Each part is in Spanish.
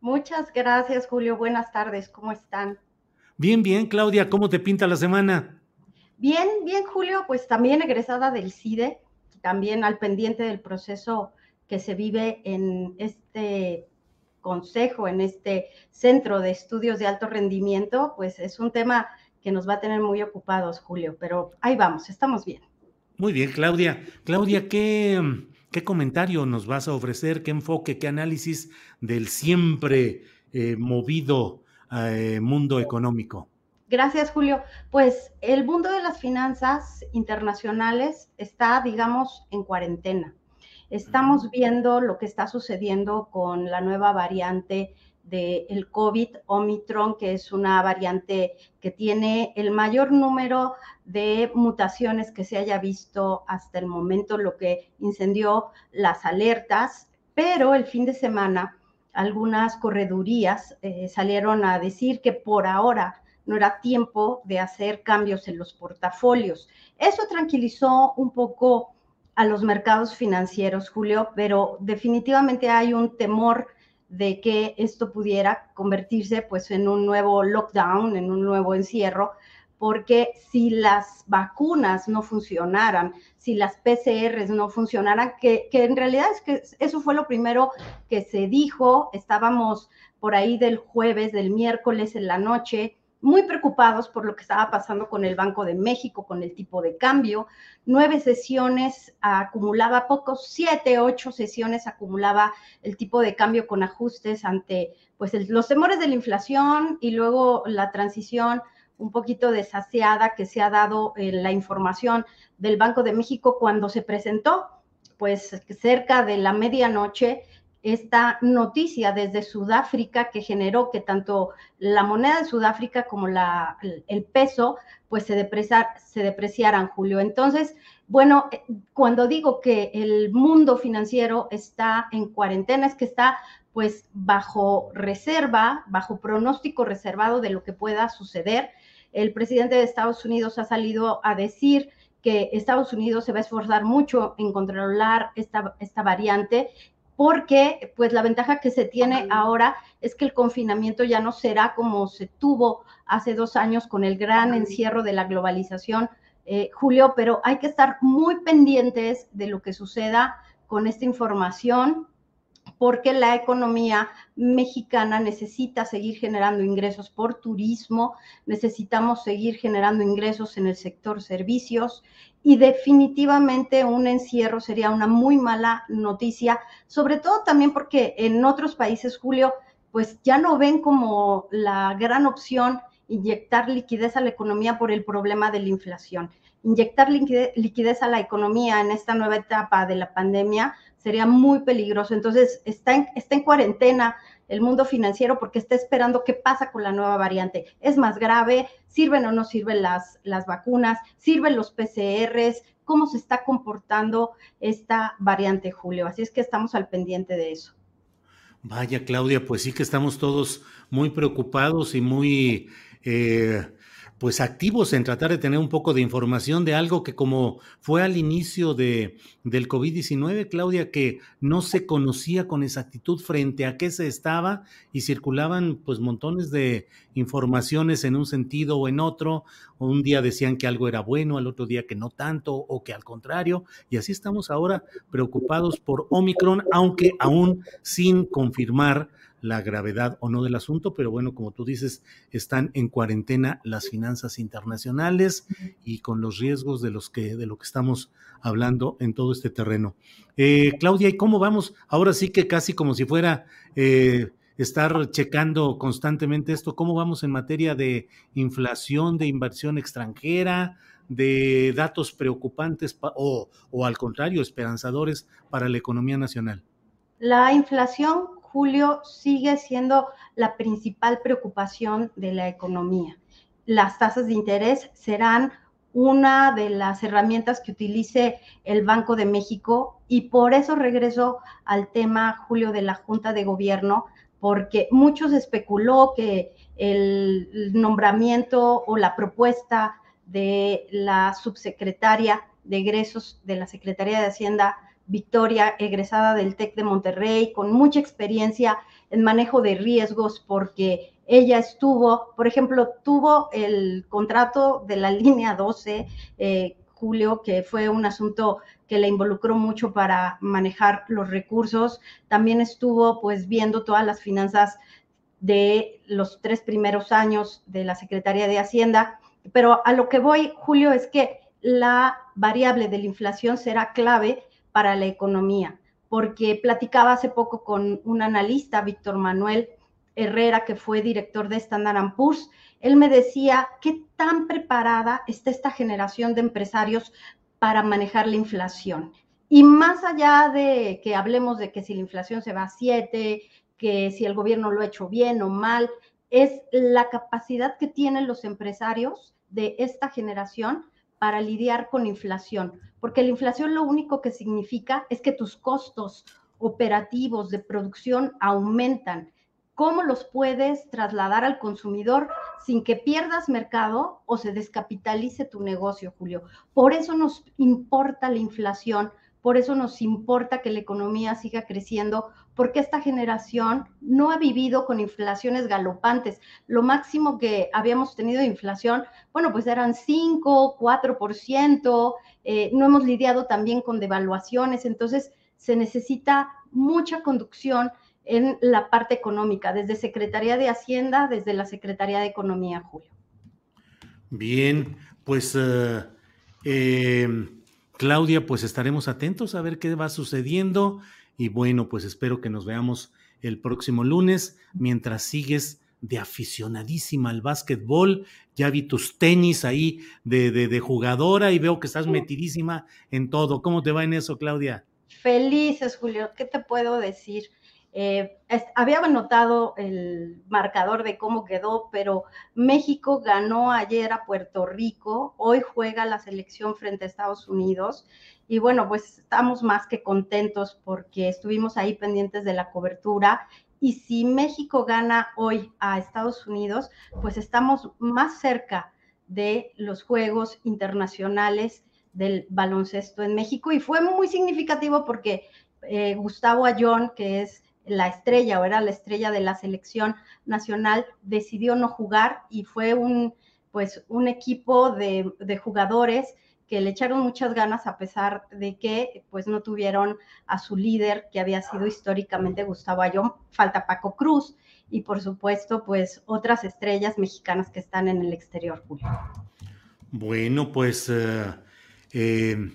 Muchas gracias, Julio. Buenas tardes. ¿Cómo están? Bien, bien, Claudia. ¿Cómo te pinta la semana? Bien, bien, Julio. Pues también egresada del CIDE, también al pendiente del proceso que se vive en este consejo, en este centro de estudios de alto rendimiento, pues es un tema que nos va a tener muy ocupados, Julio, pero ahí vamos, estamos bien. Muy bien, Claudia. Claudia, ¿qué, ¿Qué comentario nos vas a ofrecer? ¿Qué enfoque, qué análisis del siempre eh, movido eh, mundo económico? Gracias, Julio. Pues el mundo de las finanzas internacionales está, digamos, en cuarentena. Estamos viendo lo que está sucediendo con la nueva variante del COVID Omicron, que es una variante que tiene el mayor número de mutaciones que se haya visto hasta el momento, lo que incendió las alertas, pero el fin de semana algunas corredurías eh, salieron a decir que por ahora no era tiempo de hacer cambios en los portafolios. Eso tranquilizó un poco a los mercados financieros, Julio, pero definitivamente hay un temor de que esto pudiera convertirse pues en un nuevo lockdown, en un nuevo encierro, porque si las vacunas no funcionaran, si las PCRs no funcionaran, que, que, en realidad es que eso fue lo primero que se dijo, estábamos por ahí del jueves, del miércoles en la noche, muy preocupados por lo que estaba pasando con el Banco de México, con el tipo de cambio. Nueve sesiones acumulaba, pocos, siete, ocho sesiones acumulaba el tipo de cambio con ajustes ante pues, los temores de la inflación y luego la transición un poquito desaseada que se ha dado en la información del Banco de México cuando se presentó, pues cerca de la medianoche, esta noticia desde Sudáfrica que generó que tanto la moneda de Sudáfrica como la, el peso pues se, depreciar, se depreciaran, Julio. Entonces, bueno, cuando digo que el mundo financiero está en cuarentena, es que está pues bajo reserva, bajo pronóstico reservado de lo que pueda suceder. El presidente de Estados Unidos ha salido a decir que Estados Unidos se va a esforzar mucho en controlar esta, esta variante porque pues la ventaja que se tiene ahora es que el confinamiento ya no será como se tuvo hace dos años con el gran encierro de la globalización, eh, Julio, pero hay que estar muy pendientes de lo que suceda con esta información porque la economía mexicana necesita seguir generando ingresos por turismo, necesitamos seguir generando ingresos en el sector servicios y definitivamente un encierro sería una muy mala noticia, sobre todo también porque en otros países, Julio, pues ya no ven como la gran opción inyectar liquidez a la economía por el problema de la inflación. Inyectar liquidez a la economía en esta nueva etapa de la pandemia sería muy peligroso. Entonces, está en, está en cuarentena el mundo financiero porque está esperando qué pasa con la nueva variante. ¿Es más grave? ¿Sirven o no sirven las, las vacunas? ¿Sirven los PCRs? ¿Cómo se está comportando esta variante, Julio? Así es que estamos al pendiente de eso. Vaya, Claudia, pues sí que estamos todos muy preocupados y muy... Eh, pues activos en tratar de tener un poco de información de algo que como fue al inicio de, del COVID-19, Claudia, que no se conocía con exactitud frente a qué se estaba y circulaban pues montones de informaciones en un sentido o en otro. Un día decían que algo era bueno, al otro día que no tanto o que al contrario. Y así estamos ahora preocupados por Omicron, aunque aún sin confirmar la gravedad o no del asunto, pero bueno, como tú dices, están en cuarentena las finanzas internacionales y con los riesgos de los que de lo que estamos hablando en todo este terreno. Eh, Claudia, ¿y cómo vamos? Ahora sí que casi como si fuera eh, estar checando constantemente esto, ¿cómo vamos en materia de inflación, de inversión extranjera? de datos preocupantes o, o al contrario, esperanzadores para la economía nacional? La inflación julio sigue siendo la principal preocupación de la economía. Las tasas de interés serán una de las herramientas que utilice el Banco de México y por eso regreso al tema, Julio, de la Junta de Gobierno, porque muchos especuló que el nombramiento o la propuesta de la subsecretaria de egresos de la Secretaría de Hacienda Victoria, egresada del TEC de Monterrey, con mucha experiencia en manejo de riesgos, porque ella estuvo, por ejemplo, tuvo el contrato de la línea 12, eh, Julio, que fue un asunto que le involucró mucho para manejar los recursos. También estuvo pues viendo todas las finanzas de los tres primeros años de la Secretaría de Hacienda. Pero a lo que voy, Julio, es que la variable de la inflación será clave para la economía, porque platicaba hace poco con un analista, Víctor Manuel Herrera, que fue director de Standard Poor's, él me decía qué tan preparada está esta generación de empresarios para manejar la inflación. Y más allá de que hablemos de que si la inflación se va a 7, que si el gobierno lo ha hecho bien o mal, es la capacidad que tienen los empresarios de esta generación para lidiar con inflación, porque la inflación lo único que significa es que tus costos operativos de producción aumentan. ¿Cómo los puedes trasladar al consumidor sin que pierdas mercado o se descapitalice tu negocio, Julio? Por eso nos importa la inflación, por eso nos importa que la economía siga creciendo, porque esta generación no ha vivido con inflaciones galopantes. Lo máximo que habíamos tenido de inflación, bueno, pues eran 5, 4%, eh, no hemos lidiado también con devaluaciones, entonces se necesita mucha conducción en la parte económica, desde Secretaría de Hacienda, desde la Secretaría de Economía, Julio. Bien, pues eh, eh, Claudia, pues estaremos atentos a ver qué va sucediendo y bueno, pues espero que nos veamos el próximo lunes mientras sigues de aficionadísima al básquetbol. Ya vi tus tenis ahí de, de, jugadora y veo que estás metidísima en todo. ¿Cómo te va en eso, Claudia? Felices, Julio. ¿Qué te puedo decir? Eh, había notado el marcador de cómo quedó, pero México ganó ayer a Puerto Rico, hoy juega la selección frente a Estados Unidos y bueno, pues estamos más que contentos porque estuvimos ahí pendientes de la cobertura. Y si México gana hoy a Estados Unidos, pues estamos más cerca de los Juegos Internacionales del baloncesto en México. Y fue muy significativo porque eh, Gustavo Ayón, que es la estrella o era la estrella de la selección nacional, decidió no jugar y fue un, pues, un equipo de, de jugadores que le echaron muchas ganas a pesar de que pues no tuvieron a su líder que había sido históricamente Gustavo Ayón, falta Paco Cruz y por supuesto pues otras estrellas mexicanas que están en el exterior, Julio. Bueno, pues eh, eh,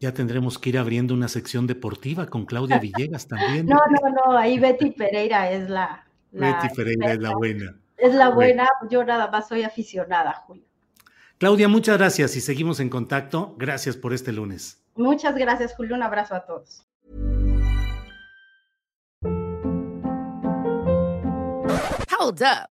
ya tendremos que ir abriendo una sección deportiva con Claudia Villegas también. no, no, no, ahí Betty Pereira es la... Betty Pereira es la buena. Es la buena, yo nada más soy aficionada, Julio. Claudia, muchas gracias y seguimos en contacto. Gracias por este lunes. Muchas gracias, Julio. Un abrazo a todos. Hold up.